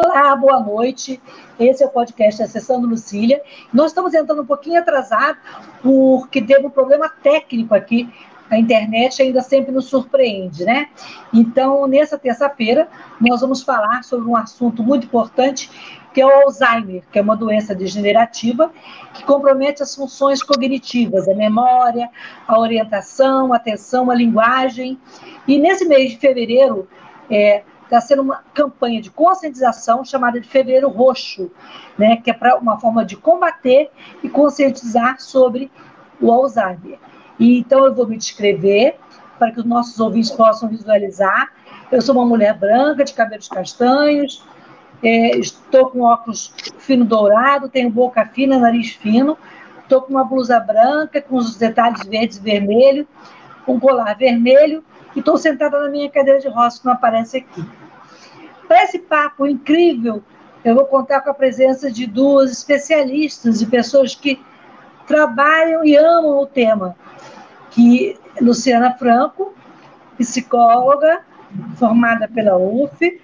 Olá, boa noite. Esse é o podcast Acessando Lucília. Nós estamos entrando um pouquinho atrasado porque teve um problema técnico aqui. A internet ainda sempre nos surpreende, né? Então, nessa terça-feira, nós vamos falar sobre um assunto muito importante, que é o Alzheimer, que é uma doença degenerativa que compromete as funções cognitivas, a memória, a orientação, a atenção, a linguagem. E nesse mês de fevereiro, é, está sendo uma campanha de conscientização chamada de Fevereiro Roxo, né, que é para uma forma de combater e conscientizar sobre o Alzheimer. E, então eu vou me descrever para que os nossos ouvintes possam visualizar. Eu sou uma mulher branca, de cabelos castanhos, é, estou com óculos fino dourado, tenho boca fina, nariz fino, estou com uma blusa branca com os detalhes verdes e vermelho, um colar vermelho e estou sentada na minha cadeira de roça que não aparece aqui. Para esse papo incrível, eu vou contar com a presença de duas especialistas, de pessoas que trabalham e amam o tema, que Luciana Franco, psicóloga, formada pela UF,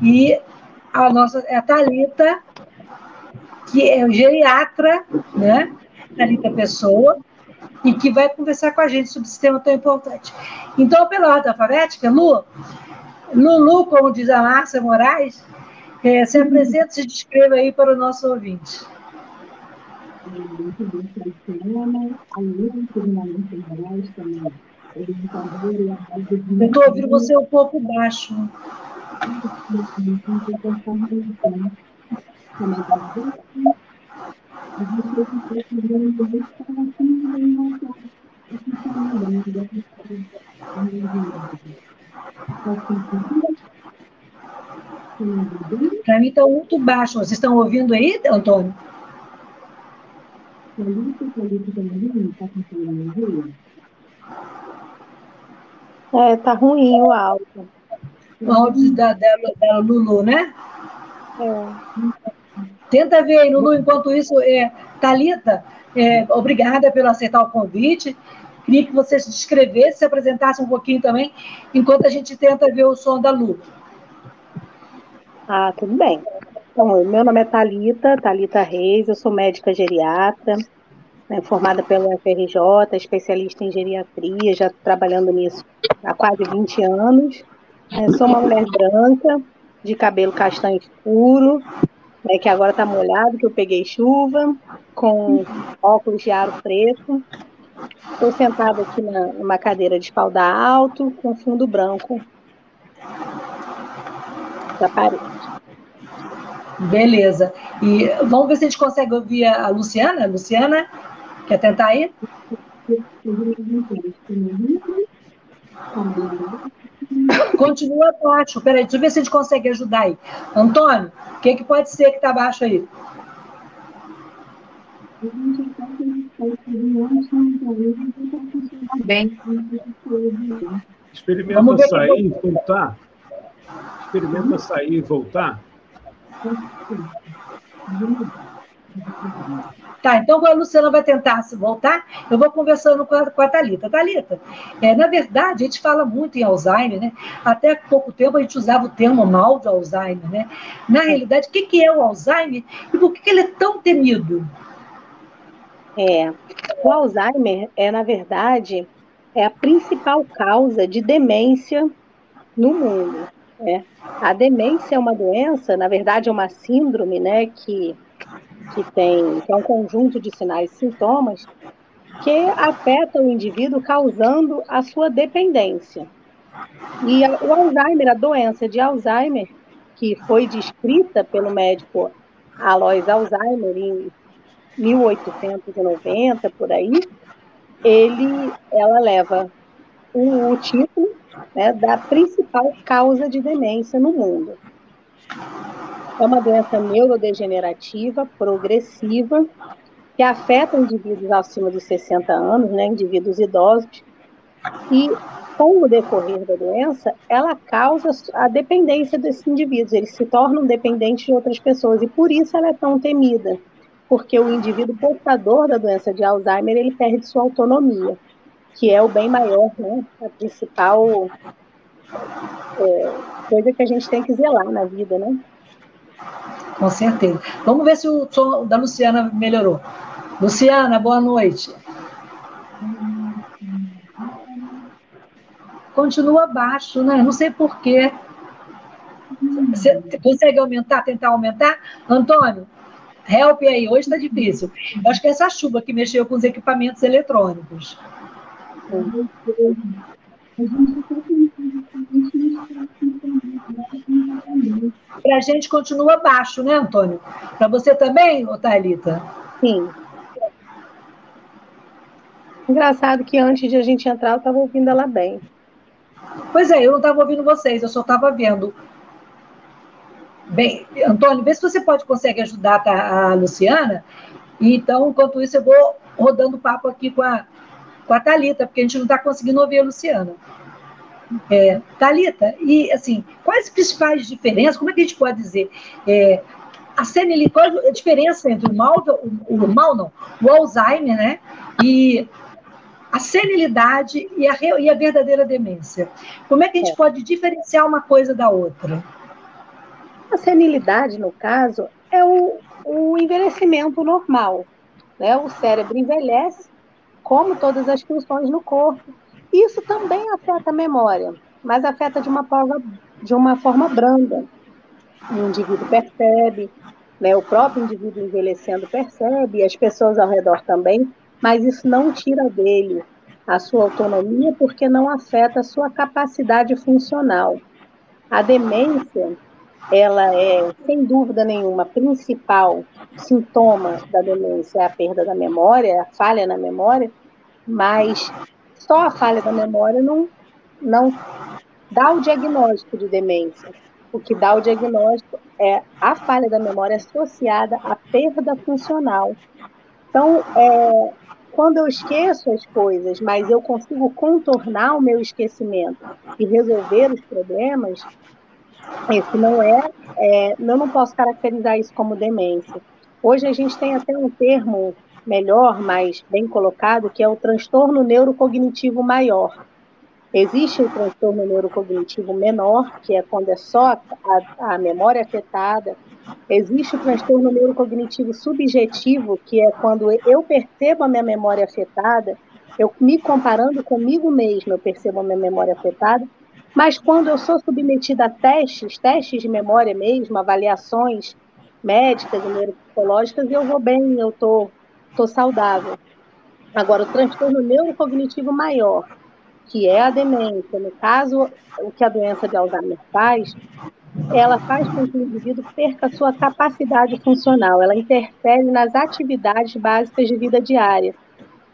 e a nossa a Thalita, que é geriatra, né? Thalita Pessoa, e que vai conversar com a gente sobre esse tema tão importante. Então, pela ordem alfabética, Lu, Lulu, como diz a Márcia Moraes, é, se apresenta, se descreva aí para o nosso ouvinte. Eu estou ouvindo você um pouco baixo. Para mim está muito baixo. Vocês estão ouvindo aí, Antônio? É, tá ruim o áudio. O áudio da, da, da Lulu, né? É. Tenta ver aí, Lulu, enquanto isso, é, Thalita, é, obrigada pelo aceitar o convite. Queria que você se descrevesse, se apresentasse um pouquinho também, enquanto a gente tenta ver o som da Lu. Ah, tudo bem. Então, meu nome é Talita, Talita Reis, eu sou médica geriatra, né, formada pelo FRJ, especialista em geriatria, já trabalhando nisso há quase 20 anos. É, sou uma mulher branca, de cabelo castanho escuro, né, que agora está molhado, que eu peguei chuva, com óculos de aro preto, Estou sentada aqui na, numa cadeira de espaldar alto, com fundo branco da parede. Beleza. E vamos ver se a gente consegue ouvir a Luciana. Luciana, quer tentar aí? Continua baixo. Peraí, deixa eu ver se a gente consegue ajudar aí. Antônio, o que, que pode ser que está baixo aí? Bem. Experimenta sair e voltar. Experimenta sair e voltar. Tá, então a Luciana vai tentar se voltar, eu vou conversando com a, com a Thalita. Thalita, é, na verdade, a gente fala muito em Alzheimer, né? Até pouco tempo a gente usava o termo mal de Alzheimer, né? Na realidade, o que, que é o Alzheimer e por que, que ele é tão temido? É, o Alzheimer é, na verdade, é a principal causa de demência no mundo. Né? A demência é uma doença, na verdade, é uma síndrome, né, que, que tem que é um conjunto de sinais e sintomas que afeta o indivíduo causando a sua dependência. E o Alzheimer, a doença de Alzheimer, que foi descrita pelo médico Alois Alzheimer em 1890 por aí, ele, ela leva o, título né, da principal causa de demência no mundo. É uma doença neurodegenerativa, progressiva, que afeta indivíduos acima de 60 anos, né, indivíduos idosos, e com o decorrer da doença, ela causa a dependência desses indivíduos, eles se tornam dependentes de outras pessoas, e por isso ela é tão temida, porque o indivíduo portador da doença de Alzheimer, ele perde sua autonomia, que é o bem maior, né, a principal é, coisa que a gente tem que zelar na vida, né? Com certeza. Vamos ver se o som da Luciana melhorou. Luciana, boa noite. Continua baixo, né? Não sei porquê. Você consegue aumentar, tentar aumentar? Antônio, help aí, hoje está difícil. Eu acho que é essa chuva que mexeu com os equipamentos eletrônicos. Para a gente continua baixo, né, Antônio? Para você também, Thalita? Sim. Engraçado que antes de a gente entrar, eu estava ouvindo ela bem. Pois é, eu não estava ouvindo vocês, eu só estava vendo. Bem, Antônio, vê se você pode consegue ajudar tá, a Luciana. E então, enquanto isso, eu vou rodando papo aqui com a, com a Thalita, porque a gente não está conseguindo ouvir a Luciana. É, Thalita, e assim, quais as principais diferenças, como é que a gente pode dizer? É, a senil, qual a diferença entre o mal, o, o mal não, o Alzheimer, né? E a senilidade e a, e a verdadeira demência. Como é que a gente é. pode diferenciar uma coisa da outra? A senilidade, no caso, é o, o envelhecimento normal. Né? O cérebro envelhece, como todas as funções no corpo. Isso também afeta a memória, mas afeta de uma forma, de uma forma branda. O indivíduo percebe, né? o próprio indivíduo envelhecendo percebe, as pessoas ao redor também, mas isso não tira dele a sua autonomia porque não afeta a sua capacidade funcional. A demência, ela é, sem dúvida nenhuma, principal sintoma da demência é a perda da memória, a falha na memória, mas só a falha da memória não, não dá o diagnóstico de demência. O que dá o diagnóstico é a falha da memória associada à perda funcional. Então, é, quando eu esqueço as coisas, mas eu consigo contornar o meu esquecimento e resolver os problemas, esse não é, é, eu não posso caracterizar isso como demência. Hoje a gente tem até um termo melhor, mais bem colocado, que é o transtorno neurocognitivo maior. Existe o transtorno neurocognitivo menor, que é quando é só a, a memória afetada, Existe o transtorno neurocognitivo subjetivo, que é quando eu percebo a minha memória afetada, eu me comparando comigo mesmo, eu percebo a minha memória afetada, mas quando eu sou submetida a testes, testes de memória mesmo, avaliações médicas e neuropsicológicas, eu vou bem, eu tô, tô saudável. Agora, o transtorno neurocognitivo maior, que é a demência, no caso, o que a doença de Alzheimer faz, ela faz com que o indivíduo perca sua capacidade funcional, ela interfere nas atividades básicas de vida diária.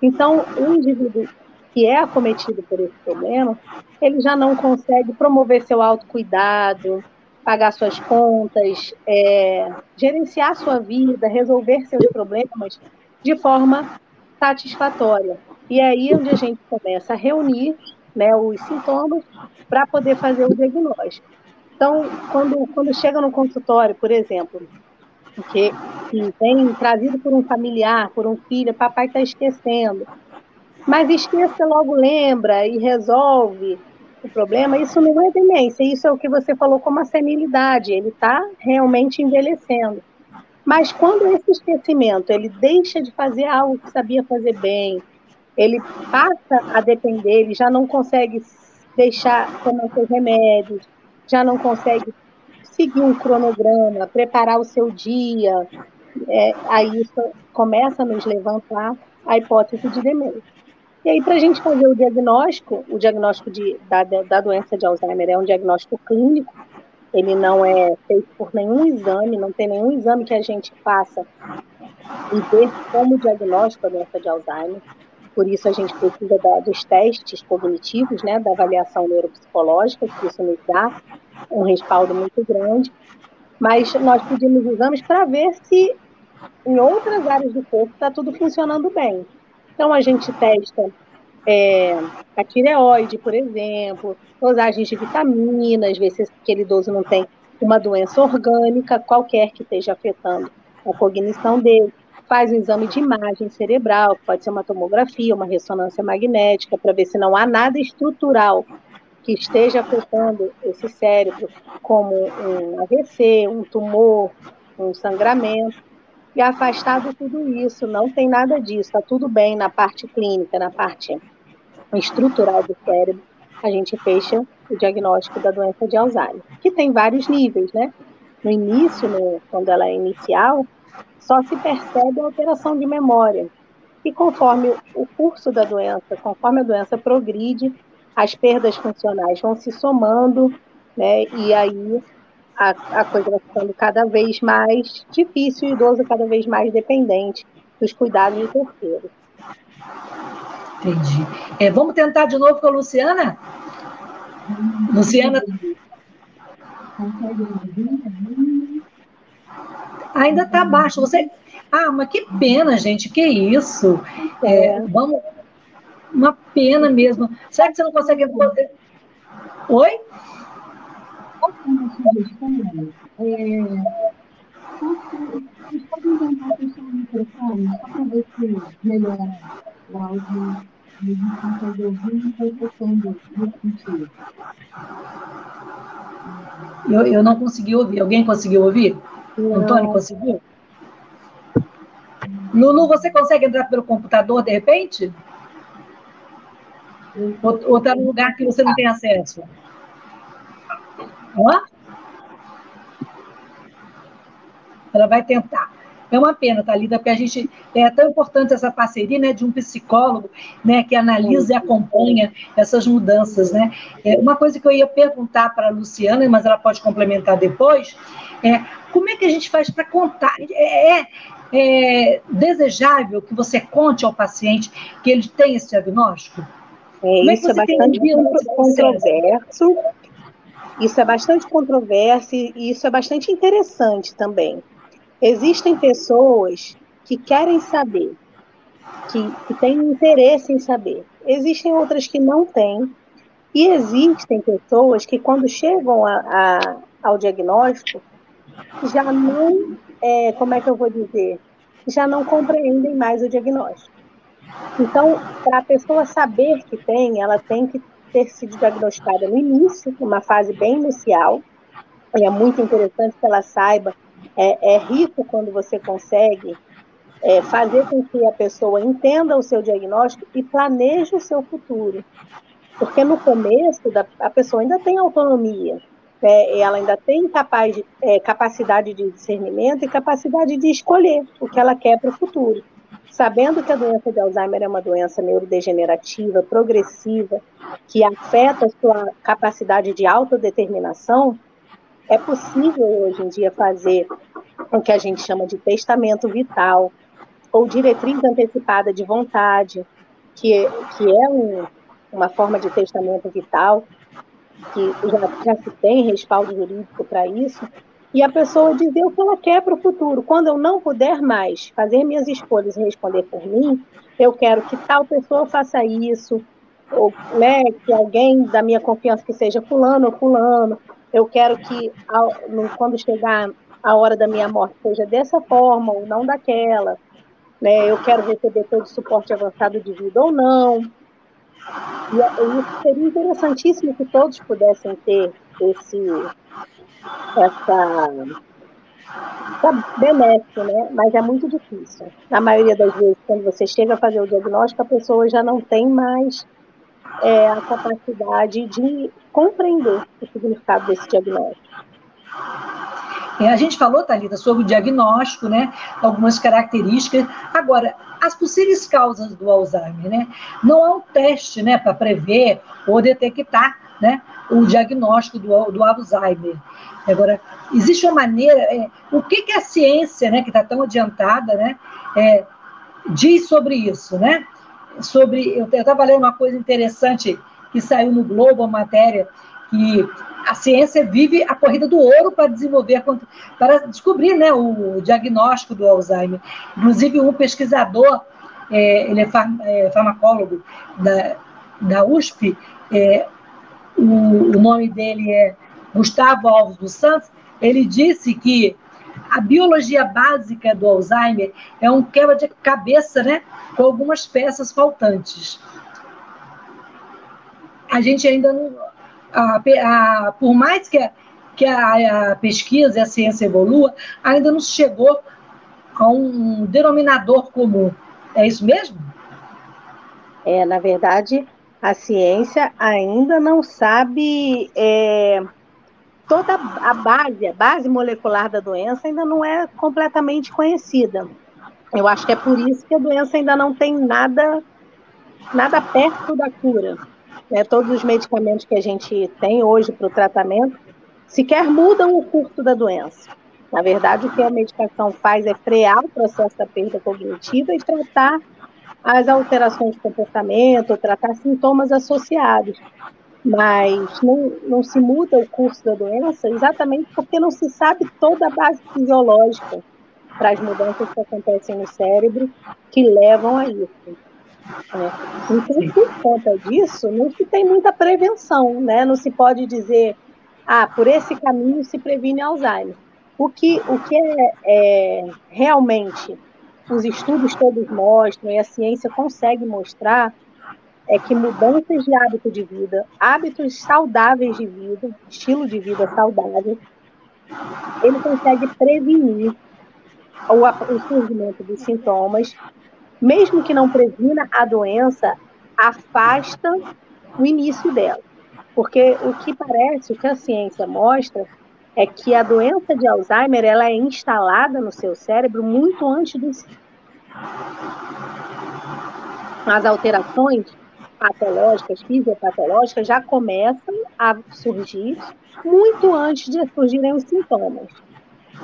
Então, o indivíduo que é acometido por esse problema, ele já não consegue promover seu autocuidado, pagar suas contas, é, gerenciar sua vida, resolver seus problemas de forma satisfatória. E é aí onde a gente começa a reunir né, os sintomas para poder fazer o diagnóstico. Então, quando, quando chega no consultório, por exemplo, que vem trazido por um familiar, por um filho, papai está esquecendo, mas esqueça logo lembra e resolve o problema, isso não é demência, isso é o que você falou como a senilidade, ele está realmente envelhecendo. Mas quando esse esquecimento, ele deixa de fazer algo que sabia fazer bem, ele passa a depender, ele já não consegue deixar tomar seus remédios, já não consegue seguir um cronograma, preparar o seu dia, é, aí isso começa a nos levantar a hipótese de demência. E aí, para a gente fazer o diagnóstico, o diagnóstico de, da, da doença de Alzheimer é um diagnóstico clínico, ele não é feito por nenhum exame, não tem nenhum exame que a gente faça e ver como diagnóstico a doença de Alzheimer. por isso a gente precisa da, dos testes cognitivos, né, da avaliação neuropsicológica, que isso nos dá um respaldo muito grande. Mas nós pedimos exames para ver se em outras áreas do corpo está tudo funcionando bem. Então a gente testa é, a tireoide, por exemplo, dosagens de vitaminas, ver se aquele idoso não tem uma doença orgânica qualquer que esteja afetando a cognição dele. Faz um exame de imagem cerebral, pode ser uma tomografia, uma ressonância magnética, para ver se não há nada estrutural que esteja afetando esse cérebro, como um AVC, um tumor, um sangramento. E afastado tudo isso, não tem nada disso, está tudo bem na parte clínica, na parte estrutural do cérebro, a gente fecha o diagnóstico da doença de Alzheimer, que tem vários níveis, né? No início, no, quando ela é inicial, só se percebe a alteração de memória. E conforme o curso da doença, conforme a doença progride, as perdas funcionais vão se somando, né? E aí a, a coisa vai ficando cada vez mais difícil e o idoso cada vez mais dependente dos cuidados de terceiros. Entendi. É, vamos tentar de novo com a Luciana? Luciana. Ainda está baixo. Você. Ah, mas que pena, gente. Que isso? É, vamos. Uma pena mesmo. Será que você não consegue. Oi? É, vocês podem tentar fechar o microfone só para ver se melhora o áudio e a gente consegue ouvir e tocando sentido. Eu, eu não consegui ouvir. Alguém conseguiu ouvir? Não. Antônio conseguiu? Lulu, você consegue entrar pelo computador de repente? Ou está num lugar que você não tem acesso? Hã? Ela vai tentar. É uma pena, Thalita, porque a gente é tão importante essa parceria né, de um psicólogo né, que analisa e acompanha essas mudanças. Né? É, uma coisa que eu ia perguntar para a Luciana, mas ela pode complementar depois, é como é que a gente faz para contar? É, é, é, desejável que você conte ao paciente que ele tem esse diagnóstico? É, isso é bastante controverso. Isso é bastante controverso e isso é bastante interessante também. Existem pessoas que querem saber, que, que têm interesse em saber. Existem outras que não têm. E existem pessoas que, quando chegam a, a, ao diagnóstico, já não, é, como é que eu vou dizer, já não compreendem mais o diagnóstico. Então, para a pessoa saber que tem, ela tem que ter sido diagnosticada no início, numa fase bem inicial. E é muito interessante que ela saiba é, é rico quando você consegue é, fazer com que a pessoa entenda o seu diagnóstico e planeje o seu futuro. Porque no começo da, a pessoa ainda tem autonomia, né? ela ainda tem capaz, é, capacidade de discernimento e capacidade de escolher o que ela quer para o futuro. Sabendo que a doença de Alzheimer é uma doença neurodegenerativa, progressiva, que afeta a sua capacidade de autodeterminação, é possível hoje em dia fazer o que a gente chama de testamento vital ou diretriz antecipada de vontade, que, é, que é um, uma forma de testamento vital, que já, já se tem respaldo jurídico para isso, e a pessoa dizer o que ela quer para o futuro. Quando eu não puder mais fazer minhas escolhas e responder por mim, eu quero que tal pessoa faça isso, ou né, que alguém da minha confiança que seja fulano ou fulano, eu quero que quando chegar a hora da minha morte seja dessa forma ou não daquela, né? Eu quero receber todo o suporte avançado de vida ou não. E é, isso seria interessantíssimo que todos pudessem ter esse essa, essa benéfico, né? Mas é muito difícil. Na maioria das vezes, quando você chega a fazer o diagnóstico, a pessoa já não tem mais é, a capacidade de compreender o significado desse diagnóstico. É, a gente falou, Thalita, sobre o diagnóstico, né? Algumas características. Agora, as possíveis causas do Alzheimer, né? Não há um teste, né, para prever ou detectar, né, o diagnóstico do, do Alzheimer. Agora, existe uma maneira, é, o que, que a ciência, né, que está tão adiantada, né, é, diz sobre isso, né? sobre. Eu estava lendo uma coisa interessante que saiu no Globo, a matéria, que a ciência vive a corrida do ouro para desenvolver, para descobrir né, o diagnóstico do Alzheimer. Inclusive, um pesquisador, é, ele é, é, farmacólogo da, da USP, é, o, o nome dele é Gustavo Alves dos Santos, ele disse que a biologia básica do Alzheimer é um quebra de cabeça, né, com algumas peças faltantes. A gente ainda não, a, a, por mais que, a, que a, pesquisa e a ciência evolua, ainda não chegou a um denominador comum. É isso mesmo? É, na verdade, a ciência ainda não sabe é, toda a base, a base molecular da doença ainda não é completamente conhecida. Eu acho que é por isso que a doença ainda não tem nada, nada perto da cura. Né? Todos os medicamentos que a gente tem hoje para o tratamento sequer mudam o curso da doença. Na verdade, o que a medicação faz é frear o processo da perda cognitiva e tratar as alterações de comportamento, tratar sintomas associados mas não, não se muda o curso da doença exatamente porque não se sabe toda a base fisiológica para as mudanças que acontecem no cérebro que levam a isso. Né? Então, por conta disso, não se tem muita prevenção, né? não se pode dizer, ah, por esse caminho se previne Alzheimer. O que, o que é, é realmente os estudos todos mostram e a ciência consegue mostrar é que mudanças de hábito de vida, hábitos saudáveis de vida, estilo de vida saudável, ele consegue prevenir o, o surgimento dos sintomas, mesmo que não previna a doença, afasta o início dela. Porque o que parece, o que a ciência mostra, é que a doença de Alzheimer ela é instalada no seu cérebro muito antes dos as alterações patológicas, fisiopatológicas, já começam a surgir muito antes de surgirem os sintomas.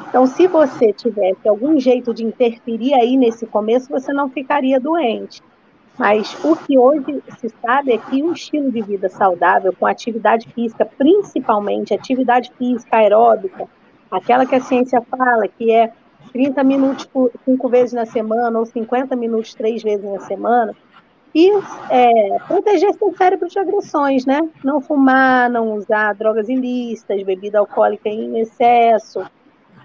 Então, se você tivesse algum jeito de interferir aí nesse começo, você não ficaria doente. Mas o que hoje se sabe é que um estilo de vida saudável, com atividade física, principalmente atividade física aeróbica, aquela que a ciência fala que é 30 minutos cinco vezes na semana ou 50 minutos três vezes na semana, e é, proteger seu cérebro de agressões, né? Não fumar, não usar drogas ilícitas, bebida alcoólica em excesso,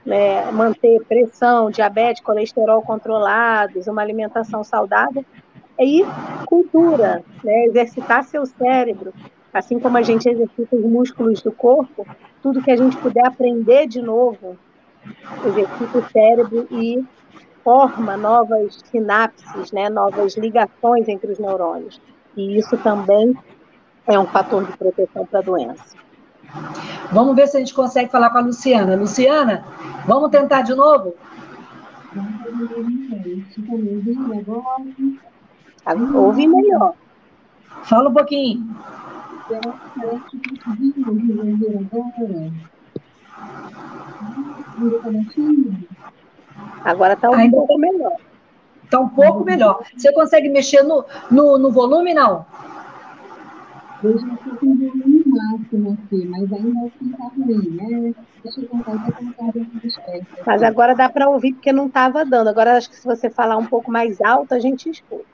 né? manter pressão, diabetes, colesterol controlados, uma alimentação saudável. E cultura, né? exercitar seu cérebro, assim como a gente exercita os músculos do corpo, tudo que a gente puder aprender de novo, exercita o cérebro e forma novas sinapses, né, novas ligações entre os neurônios. E isso também é um fator de proteção para a doença. Vamos ver se a gente consegue falar com a Luciana. Luciana, vamos tentar de novo? Ouve melhor. Fala um pouquinho. Agora está um Ainda pouco melhor. Está um pouco melhor. Você consegue mexer no, no, no volume, não? Eu já estou com o volume máximo aqui, mas ainda assim está ruim, né? Deixa eu tentar, eu Mas agora dá para ouvir porque não estava dando. Agora acho que se você falar um pouco mais alto, a gente escuta.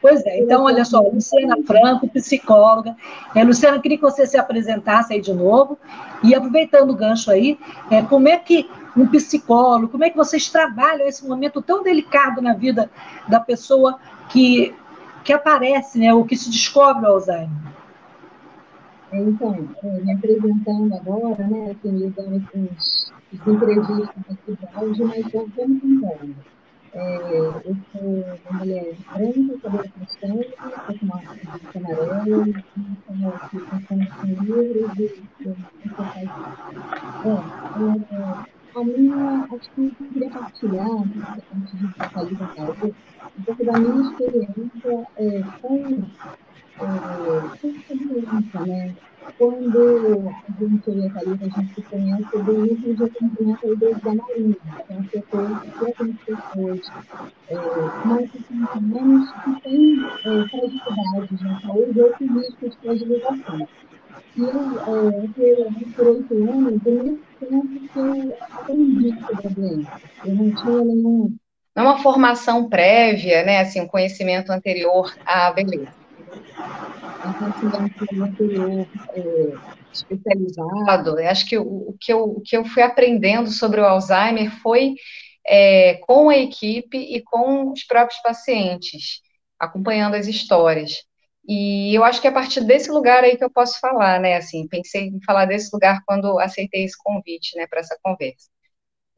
Pois é, então olha só, Luciana Franco, psicóloga. É, Luciana, queria que você se apresentasse aí de novo. E aproveitando o gancho aí, é, como é que um psicólogo, como é que vocês trabalham esse momento tão delicado na vida da pessoa que, que aparece, né, ou que se descobre o Alzheimer? Então, é, me apresentando agora, né, assim, me os, os entrevistas aqui de áudio, mas eu estou me contando. É, eu sou uma mulher branca, cabelo castanho, estou com uma camisa amarela, estou aqui pensando com livros eu é, a minha, acho que eu queria partilhar, antes de focalizar um pouco da minha experiência é, com, é, né? quando a gente, eu e a gente se conhece do início de atendimento desde a Marinha, que é um setor que atende pessoas é, mais de 50 anos que têm é, fragilidades na saúde ou com risco de fragilização. E eu, é, por oito anos, eu nem tempo que eu aprendi sobre a doença. Eu não tinha nenhum... Não é uma formação prévia, né, assim, um conhecimento anterior à beleza um anterior é, especializado. Acho que o, o, que eu, o que eu fui aprendendo sobre o Alzheimer foi é, com a equipe e com os próprios pacientes, acompanhando as histórias. E eu acho que é a partir desse lugar aí que eu posso falar, né? Assim, pensei em falar desse lugar quando aceitei esse convite, né, para essa conversa.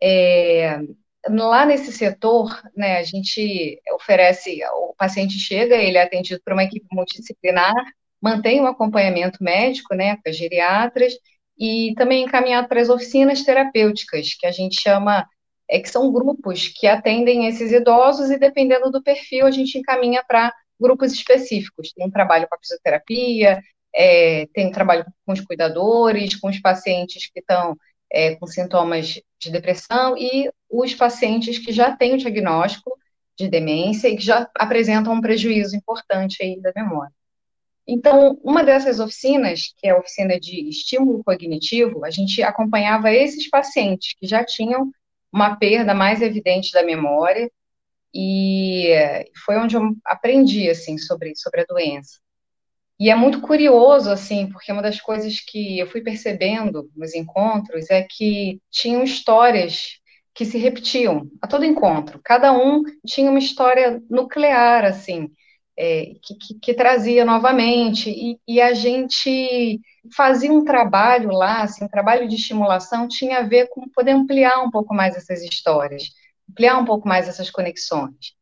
É, lá nesse setor, né, a gente oferece, o paciente chega, ele é atendido por uma equipe multidisciplinar, mantém o acompanhamento médico, né, com as geriatras, e também encaminhado para as oficinas terapêuticas, que a gente chama, é que são grupos que atendem esses idosos e dependendo do perfil, a gente encaminha para grupos específicos. Tem um trabalho com a fisioterapia, é, tem um trabalho com os cuidadores, com os pacientes que estão é, com sintomas de depressão e os pacientes que já têm o diagnóstico de demência e que já apresentam um prejuízo importante aí da memória. Então, uma dessas oficinas, que é a oficina de estímulo cognitivo, a gente acompanhava esses pacientes que já tinham uma perda mais evidente da memória e foi onde eu aprendi assim sobre sobre a doença. E é muito curioso, assim, porque uma das coisas que eu fui percebendo nos encontros é que tinham histórias que se repetiam a todo encontro. Cada um tinha uma história nuclear, assim, é, que, que, que, trazia novamente. E, e, a gente fazia um trabalho lá, assim, um trabalho de estimulação tinha a ver com poder ampliar um pouco mais essas histórias, ampliar um pouco mais essas conexões.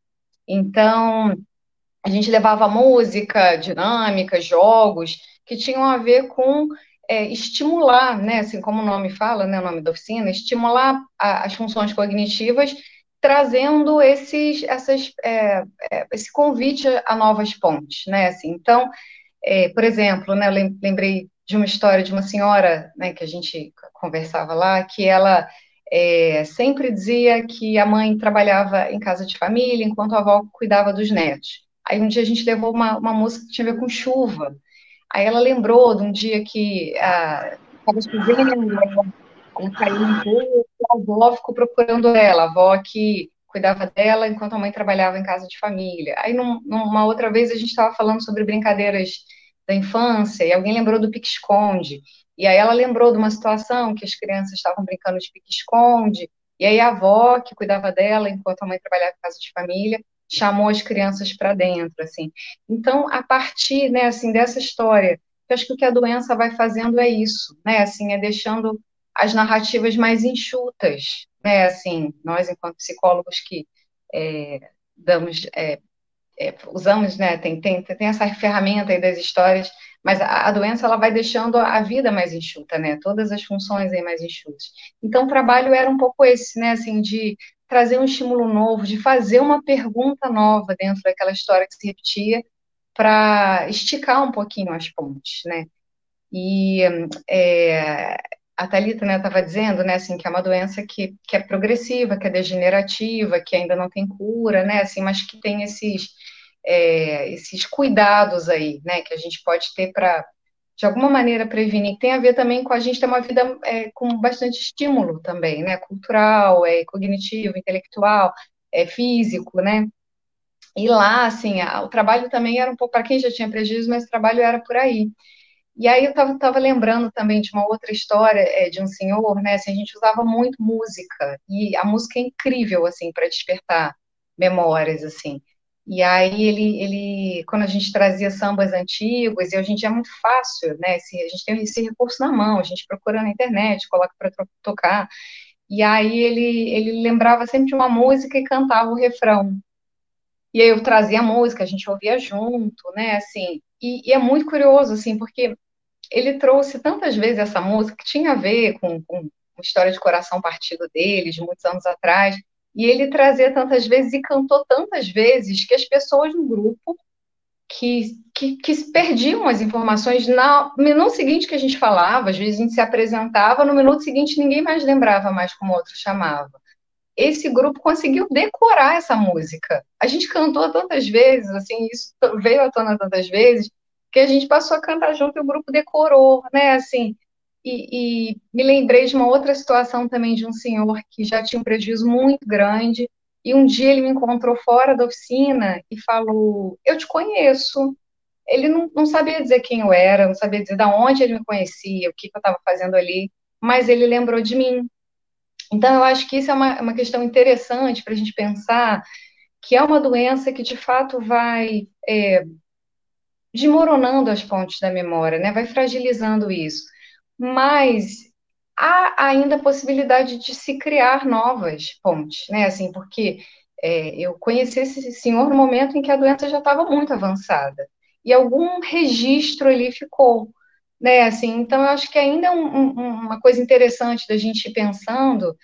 Então, a gente levava música, dinâmica, jogos que tinham a ver com é, estimular, né, assim como o nome fala, né, o nome da oficina, estimular a, as funções cognitivas, trazendo esses, essas, é, é, esse convite a novas pontes, né, assim. Então, é, por exemplo, né, lembrei de uma história de uma senhora, né, que a gente conversava lá, que ela é, sempre dizia que a mãe trabalhava em casa de família enquanto a avó cuidava dos netos. Aí um dia a gente levou uma, uma música que tinha a ver com chuva. Aí ela lembrou de um dia que estava chovendo, ela caiu um pouco, a avó ficou procurando ela, a avó que cuidava dela enquanto a mãe trabalhava em casa de família. Aí num, numa outra vez a gente estava falando sobre brincadeiras da infância e alguém lembrou do pique-esconde. E aí ela lembrou de uma situação que as crianças estavam brincando de pique-esconde, e aí a avó, que cuidava dela enquanto a mãe trabalhava em casa de família, chamou as crianças para dentro, assim. Então, a partir, né, assim, dessa história, eu acho que o que a doença vai fazendo é isso, né, assim, é deixando as narrativas mais enxutas, né, assim, nós, enquanto psicólogos que é, damos, é, é, usamos, né, tem, tem, tem essa ferramenta aí das histórias, mas a, a, doença, ela vai deixando a vida mais enxuta, né, todas as funções aí mais enxutas. Então, o trabalho era um pouco esse, né, assim, de trazer um estímulo novo, de fazer uma pergunta nova dentro daquela história que se repetia, para esticar um pouquinho as pontes, né? E é, a Thalita estava né, dizendo, né, assim, que é uma doença que, que é progressiva, que é degenerativa, que ainda não tem cura, né, assim, mas que tem esses, é, esses cuidados aí, né, que a gente pode ter para de alguma maneira prevenir, tem a ver também com a gente ter uma vida é, com bastante estímulo também, né, cultural, é, cognitivo, intelectual, é, físico, né, e lá, assim, a, o trabalho também era um pouco, para quem já tinha prejuízo, mas o trabalho era por aí. E aí eu estava lembrando também de uma outra história é, de um senhor, né, assim, a gente usava muito música, e a música é incrível, assim, para despertar memórias, assim, e aí ele, ele, quando a gente trazia sambas antigos, e hoje em dia é muito fácil, né? Esse, a gente tem esse recurso na mão, a gente procura na internet, coloca para tocar. E aí ele, ele lembrava sempre de uma música e cantava o refrão. E aí eu trazia a música, a gente ouvia junto, né? Assim, e, e é muito curioso, assim, porque ele trouxe tantas vezes essa música que tinha a ver com, com uma história de coração partido dele, de muitos anos atrás, e ele trazia tantas vezes e cantou tantas vezes que as pessoas no grupo que, que, que perdiam as informações na, no minuto seguinte que a gente falava, às vezes a gente se apresentava, no minuto seguinte ninguém mais lembrava mais como o outro chamava. Esse grupo conseguiu decorar essa música. A gente cantou tantas vezes, assim, isso veio à tona tantas vezes, que a gente passou a cantar junto e o grupo decorou, né, assim, e, e, me lembrei de uma outra situação também de um senhor que já tinha um prejuízo muito grande, e um dia ele me encontrou fora da oficina e falou: Eu te conheço. Ele não, não sabia dizer quem eu era, não sabia dizer de onde ele me conhecia, o que, que eu estava fazendo ali, mas ele lembrou de mim. Então, eu acho que isso é uma, uma questão interessante para a gente pensar que é uma doença que, de fato, vai é, desmoronando as pontes da memória, né? vai fragilizando isso. Mas há ainda a possibilidade de se criar novas pontes, né? Assim, porque é, eu conheci esse senhor no momento em que a doença já estava muito avançada e algum registro ali ficou, né? Assim, então eu acho que ainda é um, um, uma coisa interessante da gente ir pensando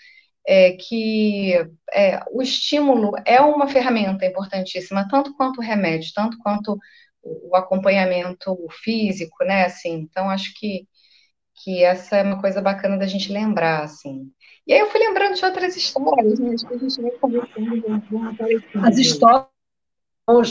é que é, o estímulo é uma ferramenta importantíssima, tanto quanto o remédio, tanto quanto o acompanhamento físico, né? Assim, então acho que que essa é uma coisa bacana da gente lembrar, assim. E aí eu fui lembrando de outras histórias, né? Acho que a gente vai conversando As histórias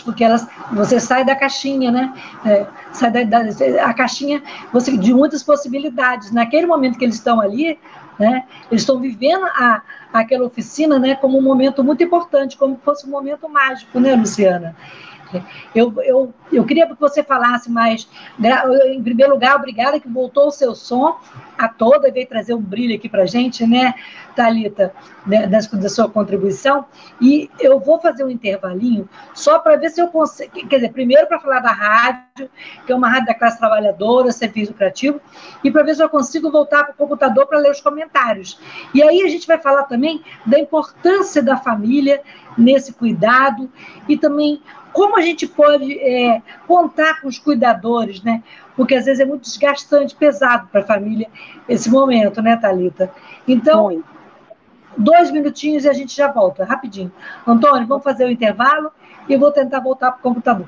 porque elas, você sai da caixinha, né? É, sai da, da, a caixinha você de muitas possibilidades. Naquele momento que eles estão ali, né? Eles estão vivendo a, aquela oficina, né? Como um momento muito importante, como se fosse um momento mágico, né, Luciana? Eu, eu, eu queria que você falasse mais. Em primeiro lugar, obrigada que voltou o seu som a toda e veio trazer um brilho aqui para a gente, né, Thalita, né, da, da, sua contribuição. E eu vou fazer um intervalinho só para ver se eu consigo. Quer dizer, primeiro para falar da rádio, que é uma rádio da classe trabalhadora, serviço lucrativo, e para ver se eu consigo voltar para o computador para ler os comentários. E aí a gente vai falar também da importância da família nesse cuidado e também como a gente pode é, contar com os cuidadores, né? Porque às vezes é muito desgastante, pesado para a família esse momento, né, Thalita? Então, dois minutinhos e a gente já volta, rapidinho. Antônio, vamos fazer o intervalo e eu vou tentar voltar para o computador.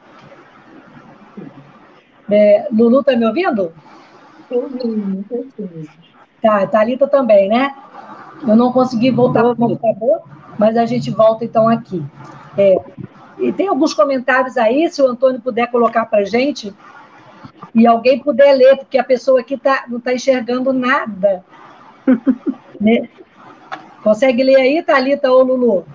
É, Lulu está me ouvindo? Tá, Thalita também, né? Eu não consegui voltar para o computador, mas a gente volta então aqui. É, e tem alguns comentários aí, se o Antônio puder colocar para a gente, e alguém puder ler, porque a pessoa aqui tá, não está enxergando nada. né? Consegue ler aí, Thalita ou Lulu?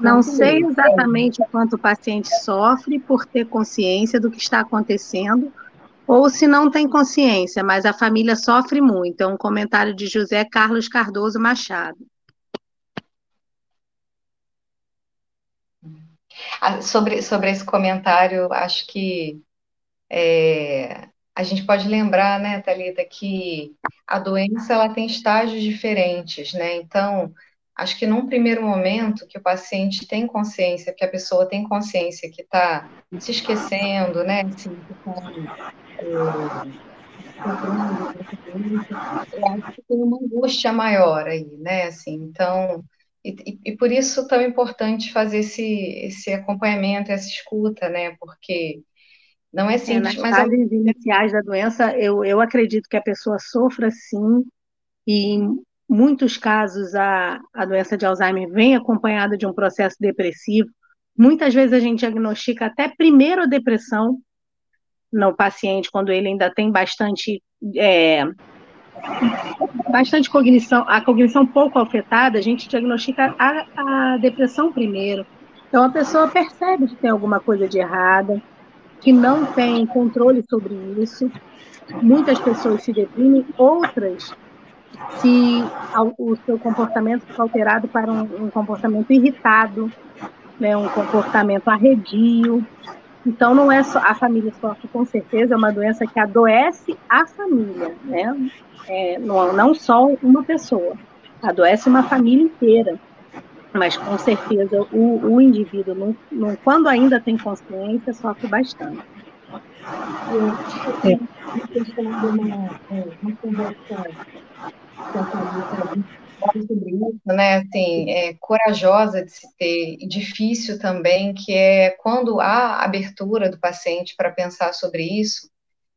Não sei exatamente quanto o paciente sofre por ter consciência do que está acontecendo, ou se não tem consciência, mas a família sofre muito. É um comentário de José Carlos Cardoso Machado. Ah, sobre, sobre esse comentário, acho que é, a gente pode lembrar, né, Thalita, que a doença ela tem estágios diferentes, né? Então, Acho que num primeiro momento que o paciente tem consciência, que a pessoa tem consciência que está se esquecendo, né? Assim, tá, é, eu acho que tem uma angústia maior aí, né? Assim, então, e, e, por isso tão importante fazer esse, esse acompanhamento, essa escuta, né? Porque não é simples, é, nas mas... fases iniciais da doença, eu, eu acredito que a pessoa sofra sim, e muitos casos a, a doença de Alzheimer vem acompanhada de um processo depressivo. Muitas vezes a gente diagnostica até primeiro a depressão no paciente, quando ele ainda tem bastante. É, bastante cognição, a cognição pouco afetada, a gente diagnostica a, a depressão primeiro. Então a pessoa percebe que tem alguma coisa de errada, que não tem controle sobre isso. Muitas pessoas se deprimem, outras se o seu comportamento fica alterado para um, um comportamento irritado, né, um comportamento arredio. Então, não é só a família sofre, com certeza, é uma doença que adoece a família, né? É, não, não só uma pessoa, adoece uma família inteira. Mas, com certeza, o, o indivíduo, quando ainda tem consciência, sofre bastante. Eu, eu, sobre isso, né? Assim, é corajosa de se ter e difícil também, que é quando há abertura do paciente para pensar sobre isso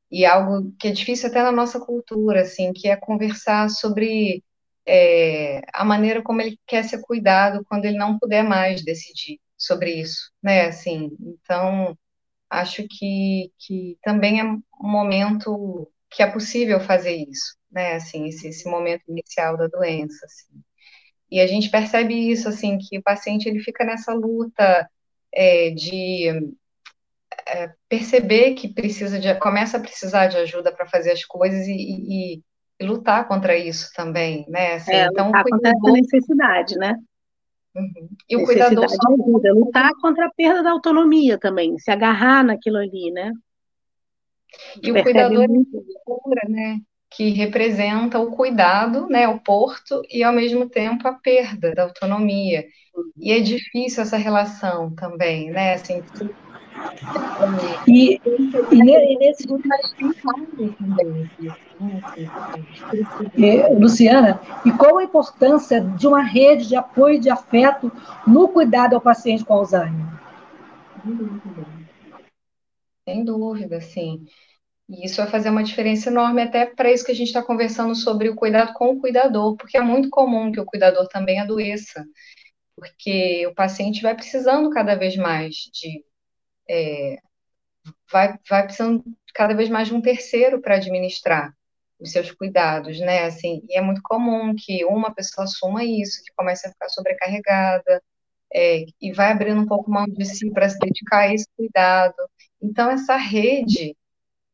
e algo que é difícil até na nossa cultura, assim, que é conversar sobre é, a maneira como ele quer ser cuidado quando ele não puder mais decidir sobre isso, né? Assim, então acho que, que também é um momento que é possível fazer isso né, assim, esse, esse momento inicial da doença, assim. E a gente percebe isso, assim, que o paciente ele fica nessa luta é, de é, perceber que precisa de, começa a precisar de ajuda para fazer as coisas e, e, e, lutar contra isso também, né? Assim, é, então, lutar cuidador... contra essa necessidade, né? Uhum. E o cuidador só... ajuda, lutar contra a perda da autonomia também, se agarrar naquilo ali, né? E o cuidador muito... é né? que representa o cuidado, né, o porto, e ao mesmo tempo a perda da autonomia. E é difícil essa relação também, né? Assim, e, e, e nesse é, Luciana, e qual a importância de uma rede de apoio e de afeto no cuidado ao paciente com Alzheimer? Sem dúvida, sim. E isso vai fazer uma diferença enorme até para isso que a gente está conversando sobre o cuidado com o cuidador, porque é muito comum que o cuidador também adoeça. porque o paciente vai precisando cada vez mais de. É, vai, vai precisando cada vez mais de um terceiro para administrar os seus cuidados, né? Assim, e é muito comum que uma pessoa assuma isso, que comece a ficar sobrecarregada, é, e vai abrindo um pouco mão de si para se dedicar a esse cuidado. Então, essa rede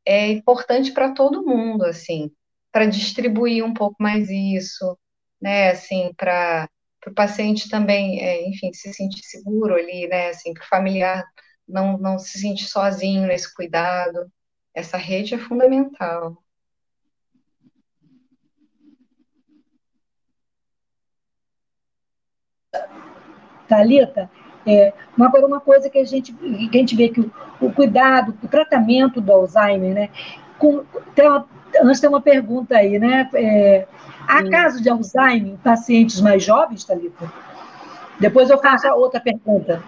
é importante para todo mundo, assim, para distribuir um pouco mais isso, né? Assim, para o paciente também, é, enfim, se sentir seguro ali, né? Assim, que o familiar não, não se sentir sozinho nesse cuidado. Essa rede é fundamental. Thalita, é, agora uma coisa que a gente, que a gente vê que o, o cuidado, o tratamento do Alzheimer, né? Com, tem uma, antes tem uma pergunta aí, né? É, há Sim. casos de Alzheimer em pacientes mais jovens, Thalita? Depois eu faço a outra pergunta.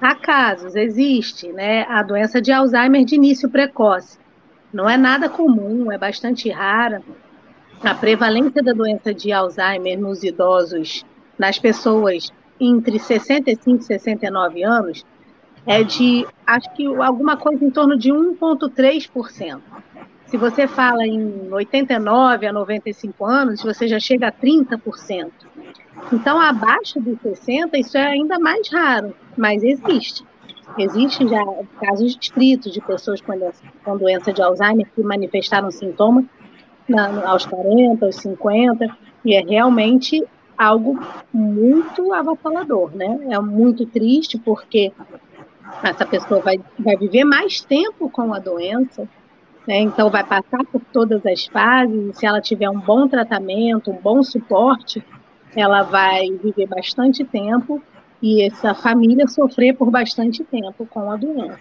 Há casos, existe, né? A doença de Alzheimer de início precoce. Não é nada comum, é bastante rara. A prevalência da doença de Alzheimer nos idosos, nas pessoas entre 65 e 69 anos é de, acho que alguma coisa em torno de 1,3%. Se você fala em 89 a 95 anos, você já chega a 30%. Então, abaixo de 60, isso é ainda mais raro, mas existe. Existem já casos descritos de pessoas com, com doença de Alzheimer que manifestaram sintomas aos 40, aos 50, e é realmente algo muito avassalador, né? É muito triste porque essa pessoa vai, vai viver mais tempo com a doença, né? então vai passar por todas as fases, se ela tiver um bom tratamento, um bom suporte, ela vai viver bastante tempo e essa família sofrer por bastante tempo com a doença.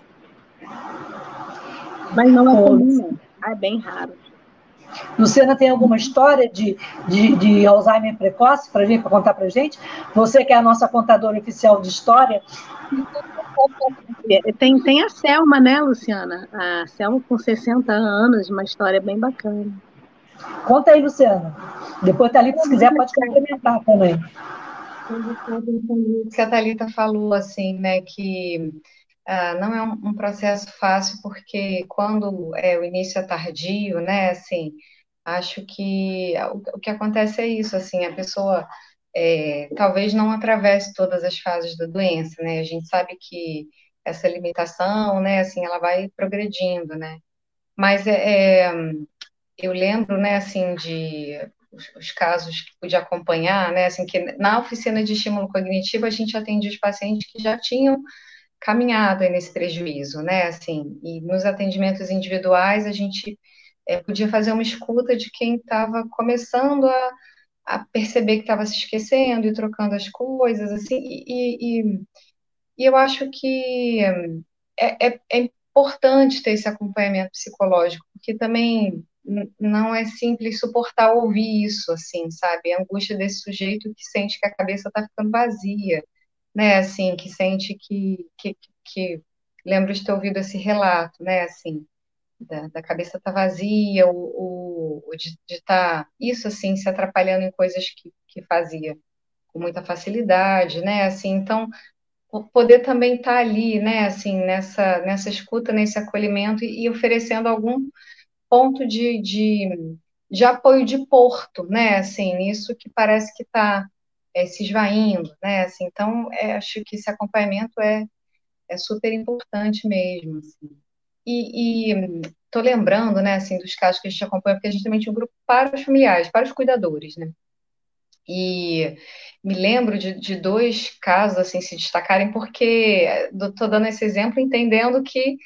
Mas não é comum, não. É bem raro. Luciana tem alguma história de, de, de Alzheimer precoce para gente, contar para gente? Você que é a nossa contadora oficial de história. Tem, tem a Selma, né, Luciana? A Selma com 60 anos, uma história bem bacana. Conta aí, Luciana. Depois, Thalita, se quiser, pode complementar também. O que a Thalita falou, assim, né, que ah, não é um, um, processo fácil, porque quando é, o início é tardio, né, assim, acho que o, o que acontece é isso, assim, a pessoa é, talvez não atravesse todas as fases da doença, né, a gente sabe que essa limitação, né, assim, ela vai progredindo, né, mas é, é eu lembro, né, assim, de os, os, casos que pude acompanhar, né, assim, que na oficina de estímulo cognitivo a gente atendia os pacientes que já tinham caminhado nesse prejuízo, né? Assim, e nos atendimentos individuais a gente é, podia fazer uma escuta de quem estava começando a, a, perceber que estava se esquecendo e trocando as coisas, assim, e, e, e eu acho que é, é, é importante ter esse acompanhamento psicológico, porque também não é simples suportar ouvir isso, assim, sabe? A angústia desse sujeito que sente que a cabeça está ficando vazia, né, assim, que sente que, que, que lembro de ter ouvido esse relato, né, assim, da, da cabeça tá vazia, o, o de estar, tá, isso, assim, se atrapalhando em coisas que, que fazia com muita facilidade, né, assim, então, poder também estar tá ali, né, assim, nessa, nessa escuta, nesse acolhimento e, e oferecendo algum ponto de, de, de apoio de porto, né, assim, isso que parece que está é, se esvaindo, né? Assim, então, é, acho que esse acompanhamento é, é super importante mesmo. Assim. E estou lembrando, né, assim, dos casos que a gente acompanha, porque a gente também tinha um grupo para os familiares, para os cuidadores, né? E me lembro de, de dois casos, assim, se destacarem, porque estou dando esse exemplo entendendo que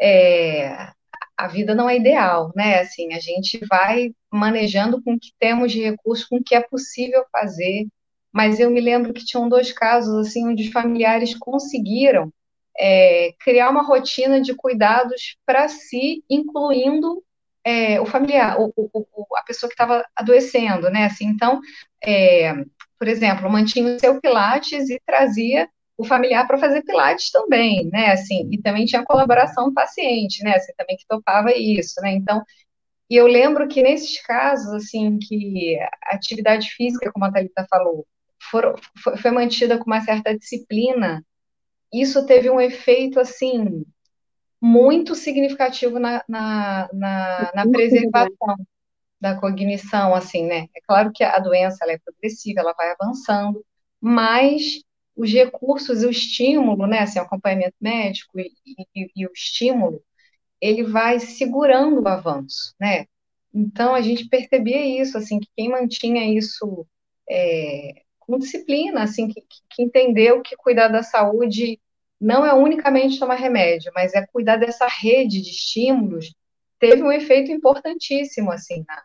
é, a vida não é ideal, né? Assim, a gente vai manejando com o que temos de recursos, com o que é possível fazer, mas eu me lembro que tinham dois casos assim onde os familiares conseguiram é, criar uma rotina de cuidados para si, incluindo é, o familiar, o, o, a pessoa que estava adoecendo, né? Assim, então, é, por exemplo, mantinha o seu pilates e trazia o familiar para fazer pilates também, né? Assim, e também tinha colaboração do paciente, né? Assim, também que topava isso, né? Então, e eu lembro que nesses casos, assim, que a atividade física, como a Thalita falou, foi mantida com uma certa disciplina, isso teve um efeito, assim, muito significativo na, na, na, na preservação da cognição, assim, né? É claro que a doença ela é progressiva, ela vai avançando, mas os recursos, o estímulo, né, assim, o acompanhamento médico e, e, e o estímulo, ele vai segurando o avanço, né? Então a gente percebia isso, assim, que quem mantinha isso é, com disciplina, assim, que, que entendeu que cuidar da saúde não é unicamente tomar remédio, mas é cuidar dessa rede de estímulos, teve um efeito importantíssimo, assim, na,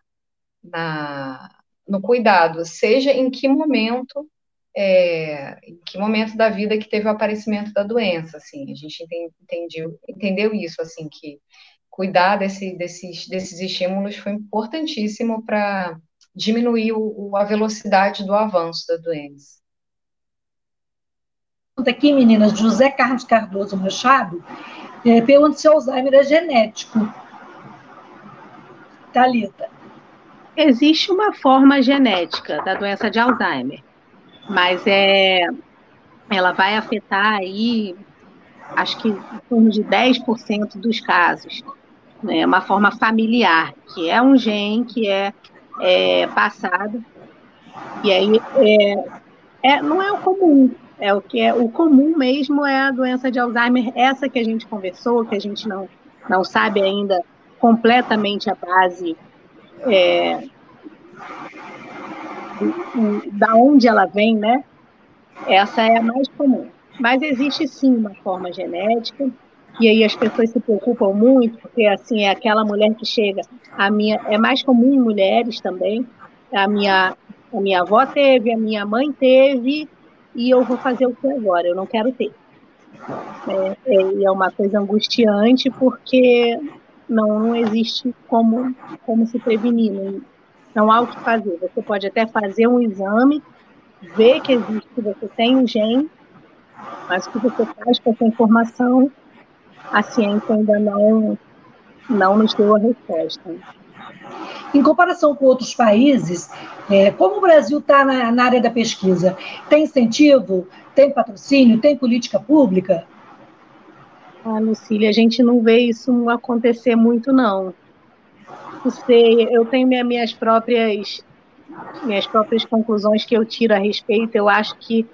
na no cuidado, seja em que momento, é, em que momento da vida que teve o aparecimento da doença, assim, a gente entendeu, entendeu isso, assim, que cuidar desse, desses, desses estímulos foi importantíssimo para diminuir o, a velocidade do avanço da doença aqui, meninas, José Carlos Cardoso Machado, é, pergunta se o Alzheimer é genético. Talita. Existe uma forma genética da doença de Alzheimer, mas é, ela vai afetar aí, acho que em torno de 10% dos casos. É né, uma forma familiar, que é um gene que é, é passado, e aí é, é, não é o comum, é o que é o comum mesmo é a doença de Alzheimer, essa que a gente conversou, que a gente não, não sabe ainda completamente a base é, da onde ela vem, né? Essa é a mais comum. Mas existe sim uma forma genética, e aí as pessoas se preocupam muito, porque assim é aquela mulher que chega, a minha é mais comum em mulheres também. A minha a minha avó teve, a minha mãe teve, e eu vou fazer o que agora? Eu não quero ter. É, é, é uma coisa angustiante porque não, não existe como, como se prevenir, não, não há o que fazer. Você pode até fazer um exame, ver que existe, que você tem um gene, mas o que você faz com essa informação, a ciência ainda não, não nos deu a resposta. Em comparação com outros países, é, como o Brasil está na, na, área da pesquisa? Tem incentivo? Tem patrocínio? Tem política pública? Ah, Lucília, a gente não vê isso acontecer muito, não. Sei, eu tenho minhas próprias minhas próprias conclusões que eu tiro a respeito. Eu acho que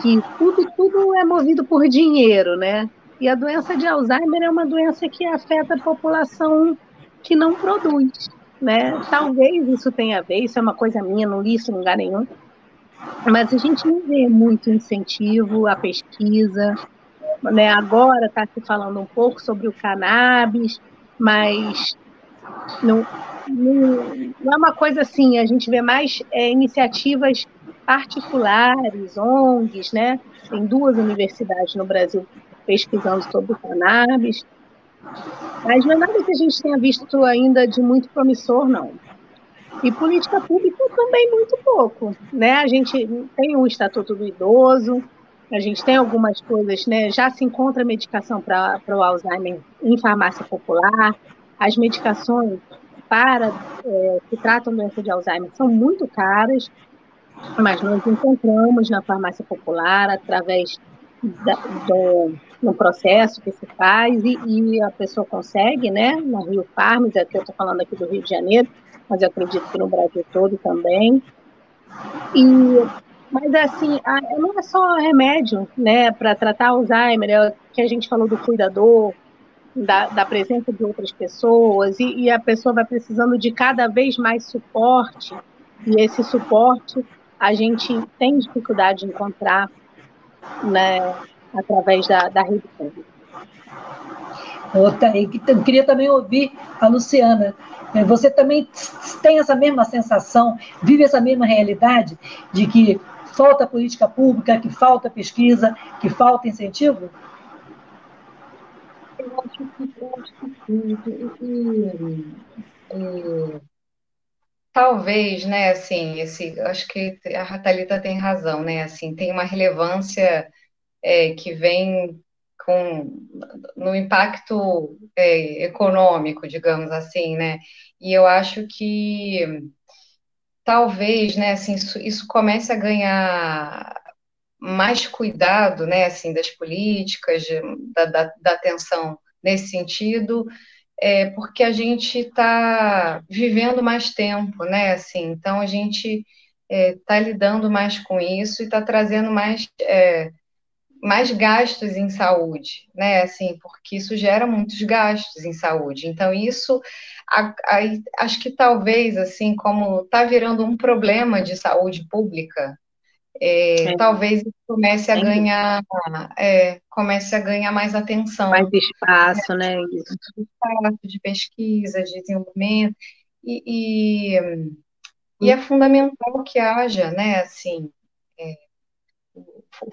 que tudo tudo é movido por dinheiro, né? E a doença de Alzheimer é uma doença que afeta a população que não produz né? Talvez isso tenha a ver, isso é uma coisa minha, não li isso em lugar nenhum, mas a gente não vê muito incentivo à pesquisa, né? Agora está se falando um pouco sobre o cannabis, mas não, não, não, é uma coisa assim, a gente vê mais é, iniciativas particulares, ONGs, né? Tem duas universidades no Brasil pesquisando sobre o cannabis, mas não é nada que a gente tenha visto ainda de muito promissor, não. E política pública também muito pouco, né? A gente tem o Estatuto do Idoso, a gente tem algumas coisas, né? Já se encontra medicação para o Alzheimer em farmácia popular. As medicações para é, que tratam doença de Alzheimer são muito caras, mas nós encontramos na farmácia popular através da, do, no processo que se faz e, e, a pessoa consegue, né? Na Rio Farms, aqui eu estou falando aqui do Rio de Janeiro, mas eu acredito que no Brasil todo também. E, mas assim, a, não é só remédio, né? Para tratar Alzheimer, é que a gente falou do cuidador, da, da presença de outras pessoas e, e a pessoa vai precisando de cada vez mais suporte e esse suporte a gente tem dificuldade de encontrar né, através da, da rede pública. Eu queria também ouvir a Luciana. É, você também tem essa mesma sensação, vive essa mesma realidade de que falta política pública, que falta pesquisa, que falta incentivo? Eu acho que, eu acho que sim. E, e, talvez, né, assim, esse, acho que a Thalita tem razão, né, assim, tem uma relevância é, que vem com no impacto é, econômico, digamos assim, né? E eu acho que talvez, né, assim, isso, isso comece a ganhar mais cuidado, né, assim, das políticas, da, da, da atenção nesse sentido, é porque a gente está vivendo mais tempo, né, assim, então a gente está é, lidando mais com isso e está trazendo mais é, mais gastos em saúde, né? Assim, porque isso gera muitos gastos em saúde. Então, isso a, a, acho que talvez, assim, como está virando um problema de saúde pública, é, é. talvez comece a ganhar é, comece a ganhar mais atenção. Mais espaço, né? Espaço de pesquisa, de desenvolvimento. E, e, e é fundamental que haja, né, assim, é,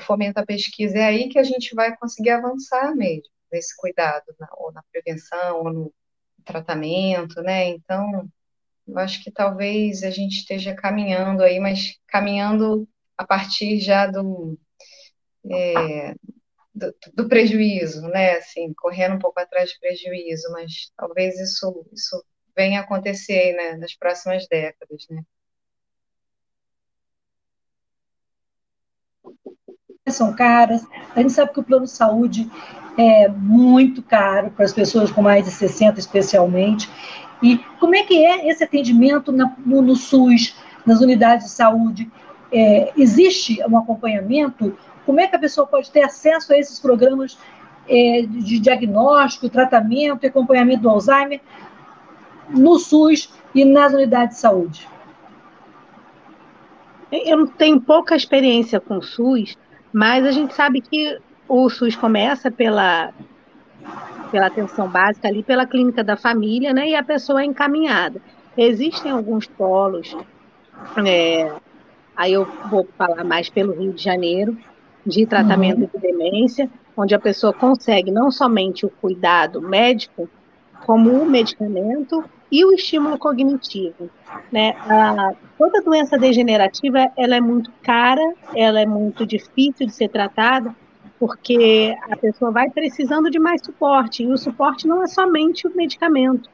fomenta a pesquisa, é aí que a gente vai conseguir avançar mesmo, nesse cuidado, na, ou na prevenção, ou no tratamento, né? Então, eu acho que talvez a gente esteja caminhando aí, mas caminhando a partir já do, é, do, do, prejuízo, né? Assim, correndo um pouco atrás de prejuízo, mas talvez isso, isso venha a acontecer né, nas próximas décadas, né? São caras. A gente sabe que o plano de saúde é muito caro para as pessoas com mais de 60, especialmente. E como é que é esse atendimento na, no, no, SUS, nas unidades de saúde? É, existe um acompanhamento? Como é que a pessoa pode ter acesso a esses programas é, de diagnóstico, tratamento e acompanhamento do Alzheimer no SUS e nas unidades de saúde? Eu tenho pouca experiência com o SUS, mas a gente sabe que o SUS começa pela, pela atenção básica ali, pela clínica da família, né? E a pessoa é encaminhada. Existem alguns polos, é, aí eu vou falar mais pelo Rio de Janeiro, de tratamento uhum. de demência, onde a pessoa consegue não somente o cuidado médico, como o medicamento e o estímulo cognitivo. Né? A, toda doença degenerativa ela é muito cara, ela é muito difícil de ser tratada, porque a pessoa vai precisando de mais suporte, e o suporte não é somente o medicamento,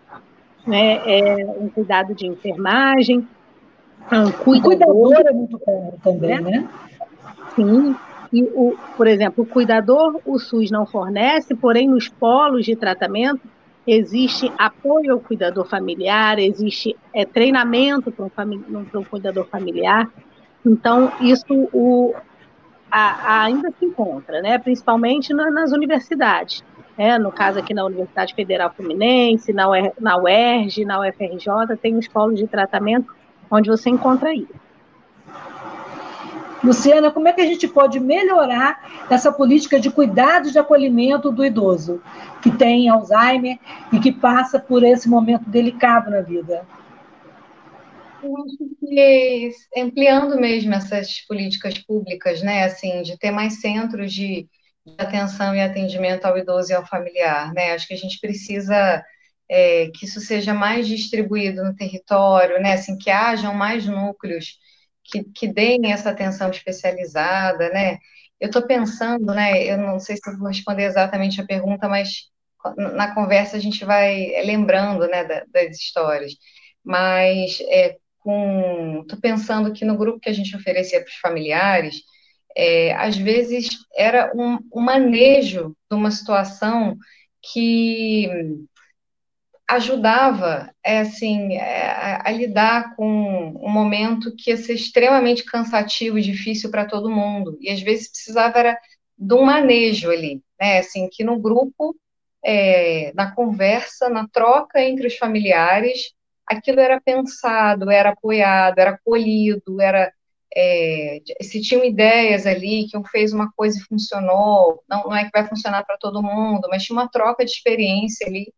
né? é um cuidado de enfermagem, um cuidador, o cuidador é muito caro também, né? né? Sim, e, o, por exemplo, o cuidador o SUS não fornece, porém nos polos de tratamento existe apoio ao cuidador familiar, existe é, treinamento para um, um, cuidador familiar. Então, isso o, a, a ainda se encontra, né? principalmente na, nas universidades. Né? No caso aqui na Universidade Federal Fluminense, na, na UERJ, na UFRJ, tem os polos de tratamento onde você encontra isso. Luciana, como é que a gente pode melhorar essa política de cuidados de acolhimento do idoso que tem Alzheimer e que passa por esse momento delicado na vida? Eu acho que ampliando mesmo essas políticas públicas, né, assim, de ter mais centros de, de atenção e atendimento ao idoso e ao familiar, né, acho que a gente precisa é, que isso seja mais distribuído no território, né, assim, que hajam mais núcleos que, que deem essa atenção especializada, né? Eu estou pensando, né? Eu não sei se vou responder exatamente a pergunta, mas na conversa a gente vai lembrando, né, das histórias. Mas é, estou pensando que no grupo que a gente oferecia para os familiares, é, às vezes era um, um manejo de uma situação que ajudava é, assim, é, a, a, lidar com um momento que ia ser extremamente cansativo e difícil para todo mundo. E às vezes precisava era de um manejo ali, né? Assim, que no grupo, é, na conversa, na troca entre os familiares, aquilo era pensado, era apoiado, era acolhido, era é, se tinham ideias ali, que um fez uma coisa e funcionou, não, não é que vai funcionar para todo mundo, mas tinha uma troca de experiência ali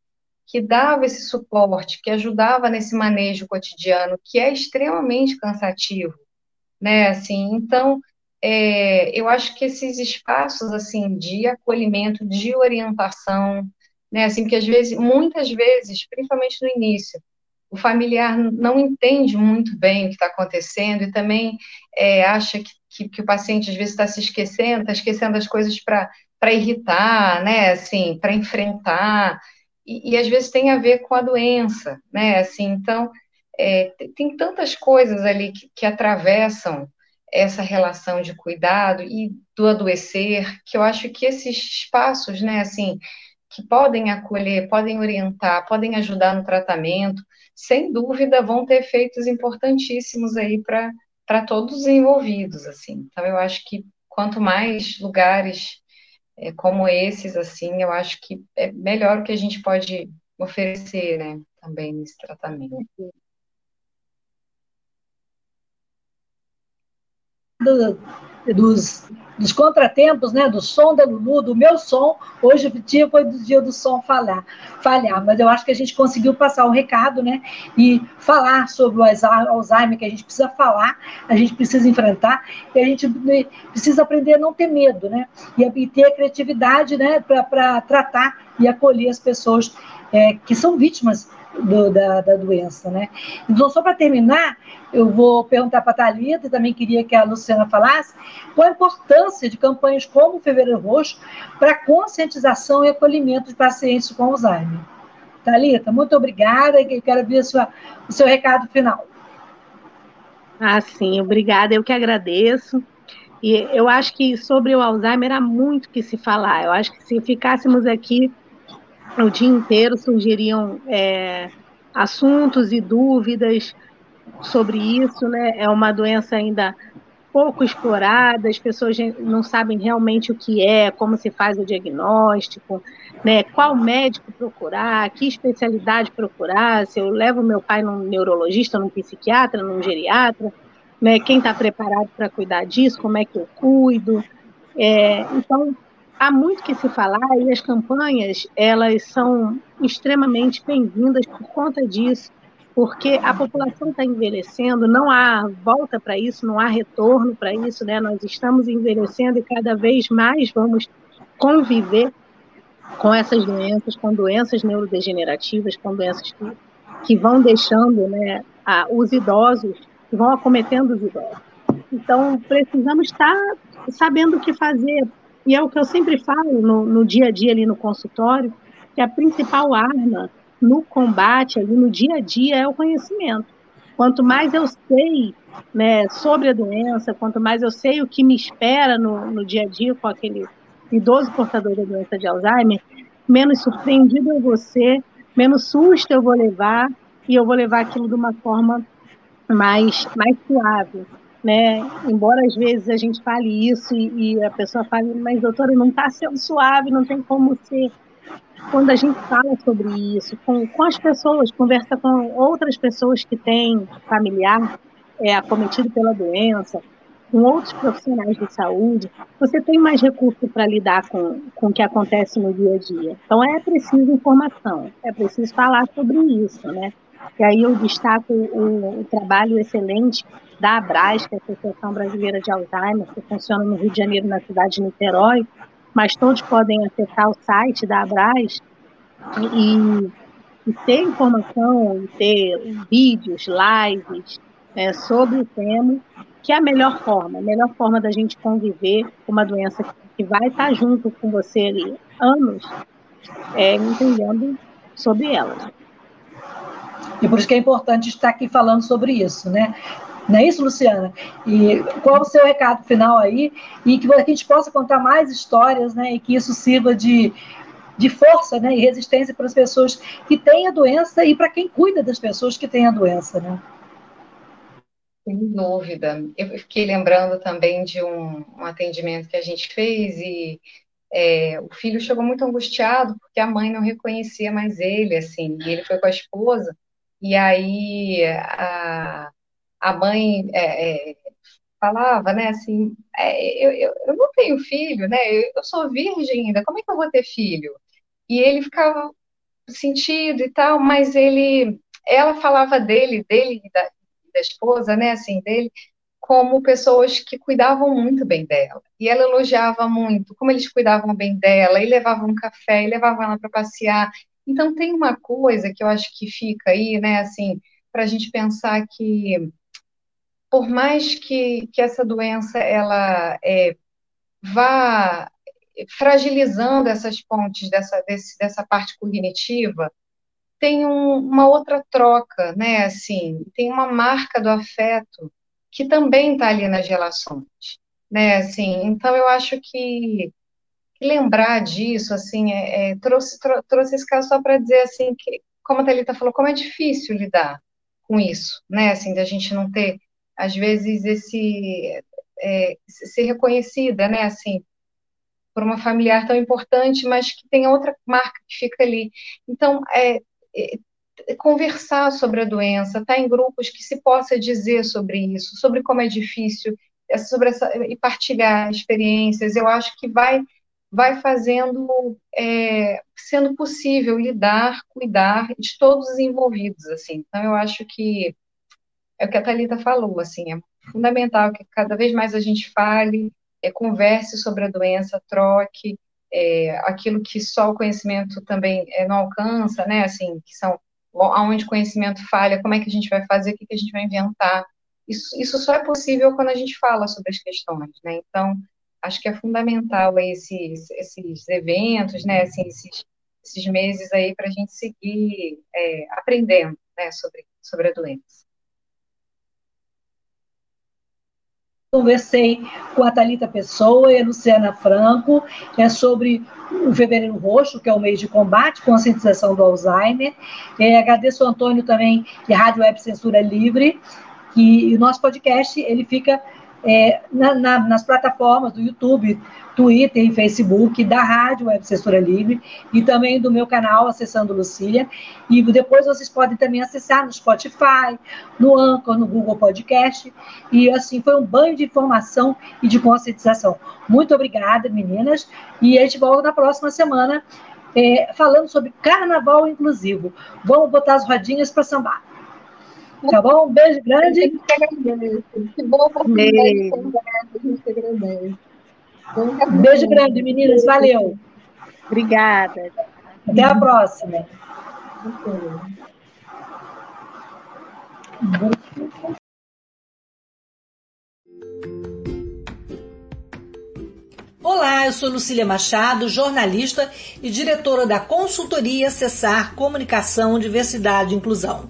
que dava esse suporte, que ajudava nesse manejo cotidiano, que é extremamente cansativo, né? Assim, então, é, eu acho que esses espaços assim de acolhimento, de orientação, né? Assim, porque às vezes, muitas vezes, principalmente no início, o familiar não entende muito bem o que está acontecendo e também é, acha que, que, que, o paciente às vezes está se esquecendo, está esquecendo as coisas para irritar, né? Assim, para enfrentar e, e, às vezes tem a ver com a doença, né? Assim, então, é, tem tantas coisas ali que, que atravessam essa relação de cuidado e do adoecer, que eu acho que esses espaços, né, assim, que podem acolher, podem orientar, podem ajudar no tratamento, sem dúvida vão ter efeitos importantíssimos aí para todos os envolvidos, assim. Então, eu acho que quanto mais lugares é, como esses, assim, eu acho que é melhor o que a gente pode oferecer, né, também nesse tratamento. Do, dos, dos contratempos, né, do som da Lulu, do meu som, hoje o dia foi do dia do som falhar, falhar, mas eu acho que a gente conseguiu passar o recado, né, e falar sobre o Alzheimer, que a gente precisa falar, a gente precisa enfrentar, e a gente precisa aprender a não ter medo, né, e, ter a criatividade, né, para tratar e acolher as pessoas é, que são vítimas do, da, da, doença, né? Então, só para terminar, eu vou perguntar para a Thalita, também queria que a Luciana falasse, qual a importância de campanhas como o Fevereiro Roxo para conscientização e acolhimento de pacientes com Alzheimer. Thalita, muito obrigada, e quero ver sua, o seu recado final. Ah, sim, obrigada, eu que agradeço. E eu acho que sobre o Alzheimer há muito que se falar. Eu acho que se ficássemos aqui o dia inteiro surgiriam é, assuntos e dúvidas sobre isso, né? É uma doença ainda pouco explorada, as pessoas não sabem realmente o que é, como se faz o diagnóstico, né? Qual médico procurar, que especialidade procurar, se eu levo meu pai num neurologista, num psiquiatra, num geriatra, né? Quem está preparado para cuidar disso, como é que eu cuido? É, então, há muito que se falar e as campanhas elas são extremamente bem-vindas por conta disso, porque a população está envelhecendo, não há volta para isso, não há retorno para isso, né? Nós estamos envelhecendo e cada vez mais vamos conviver com essas doenças, com doenças neurodegenerativas, com doenças que, que vão deixando, né, a, os idosos, que vão acometendo os idosos. Então, precisamos estar sabendo o que fazer, e é o que eu sempre falo no, no dia a dia ali no consultório, que a principal arma no combate ali no dia a dia é o conhecimento. Quanto mais eu sei né, sobre a doença, quanto mais eu sei o que me espera no, no dia a dia com aquele idoso portador da doença de Alzheimer, menos surpreendido eu vou ser, menos susto eu vou levar e eu vou levar aquilo de uma forma mais, mais suave né? Embora às vezes a gente fale isso e, e a pessoa fale, mas doutora, não está sendo suave, não tem como ser. Quando a gente fala sobre isso com, com as pessoas, conversa com outras pessoas que têm familiar é, acometido pela doença, com outros profissionais de saúde, você tem mais recurso para lidar com, com o que acontece no dia a dia. Então é preciso informação, é preciso falar sobre isso, né? E aí eu destaco o, o trabalho excelente da ABRAS, que é a Associação Brasileira de Alzheimer, que funciona no Rio de Janeiro, na cidade de Niterói, mas todos podem acessar o site da ABRAS e, e ter informação, ter vídeos, lives né, sobre o tema, que é a melhor forma, a melhor forma da gente conviver com uma doença que vai estar junto com você ali anos, é, entendendo sobre ela. E por isso que é importante estar aqui falando sobre isso, né? Não é isso, Luciana? E qual o seu recado final aí? E que a gente possa contar mais histórias, né? E que isso sirva de, de força né? e resistência para as pessoas que têm a doença e para quem cuida das pessoas que têm a doença, né? Sem dúvida. Eu fiquei lembrando também de um, um atendimento que a gente fez e é, o filho chegou muito angustiado porque a mãe não reconhecia mais ele, assim, e ele foi com a esposa, e aí a, a mãe é, é, falava, né, assim, é, eu, eu, eu, não tenho filho, né, eu, eu, sou virgem ainda, como é que eu vou ter filho? E ele ficava sentido e tal, mas ele, ela falava dele, dele da, da esposa, né, assim, dele, como pessoas que cuidavam muito bem dela. E ela elogiava muito como eles cuidavam bem dela, e levavam um café, e levavam ela para passear. Então tem uma coisa que eu acho que fica aí, né, assim, para a gente pensar que por mais que, que essa doença ela é, vá fragilizando essas pontes dessa, desse, dessa parte cognitiva, tem um, uma outra troca, né? Assim, tem uma marca do afeto que também está ali nas relações, né? Assim, então eu acho que lembrar disso, assim, é, é, trouxe, trouxe esse caso só para dizer, assim, que, como a Thalita falou, como é difícil lidar com isso, né, assim, da gente não ter, às vezes, esse, é, ser reconhecida, né, assim, por uma familiar tão importante, mas que tem outra marca que fica ali. Então, é, é conversar sobre a doença, estar tá em grupos que se possa dizer sobre isso, sobre como é difícil, sobre essa, e partilhar experiências, eu acho que vai vai fazendo, é, sendo possível lidar, cuidar de todos os envolvidos, assim. Então, eu acho que é o que a Thalita falou, assim, é fundamental que cada vez mais a gente fale, é, converse sobre a doença, troque, é, aquilo que só o conhecimento também é, não alcança, né, assim, que são aonde o conhecimento falha, como é que a gente vai fazer, o que, que a gente vai inventar. Isso, isso só é possível quando a gente fala sobre as questões, né, então acho que é fundamental esses, esses eventos, né, assim, esses, esses meses aí para a gente seguir é, aprendendo né, sobre, sobre a doença. Conversei com a Thalita Pessoa e a Luciana Franco é sobre o Fevereiro Roxo, que é o mês de combate, conscientização do Alzheimer. É, agradeço ao Antônio também, de Rádio Web Censura Livre, que o nosso podcast ele fica é, na, na, nas plataformas do YouTube, Twitter e Facebook da Rádio Web Censura Livre e também do meu canal Acessando Lucília. E depois vocês podem também acessar no Spotify, no Anchor, no Google Podcast. E assim, foi um banho de informação e de conscientização. Muito obrigada, meninas. E a gente volta na próxima semana é, falando sobre carnaval inclusivo. Vamos botar as rodinhas para sambar. Tá bom? Um beijo grande. Que bom oportunidade a gente agradece. Beijo grande, meninas. Valeu. Obrigada. Até a próxima. Olá, eu sou Lucília Machado, jornalista e diretora da consultoria Cessar Comunicação, Diversidade e Inclusão.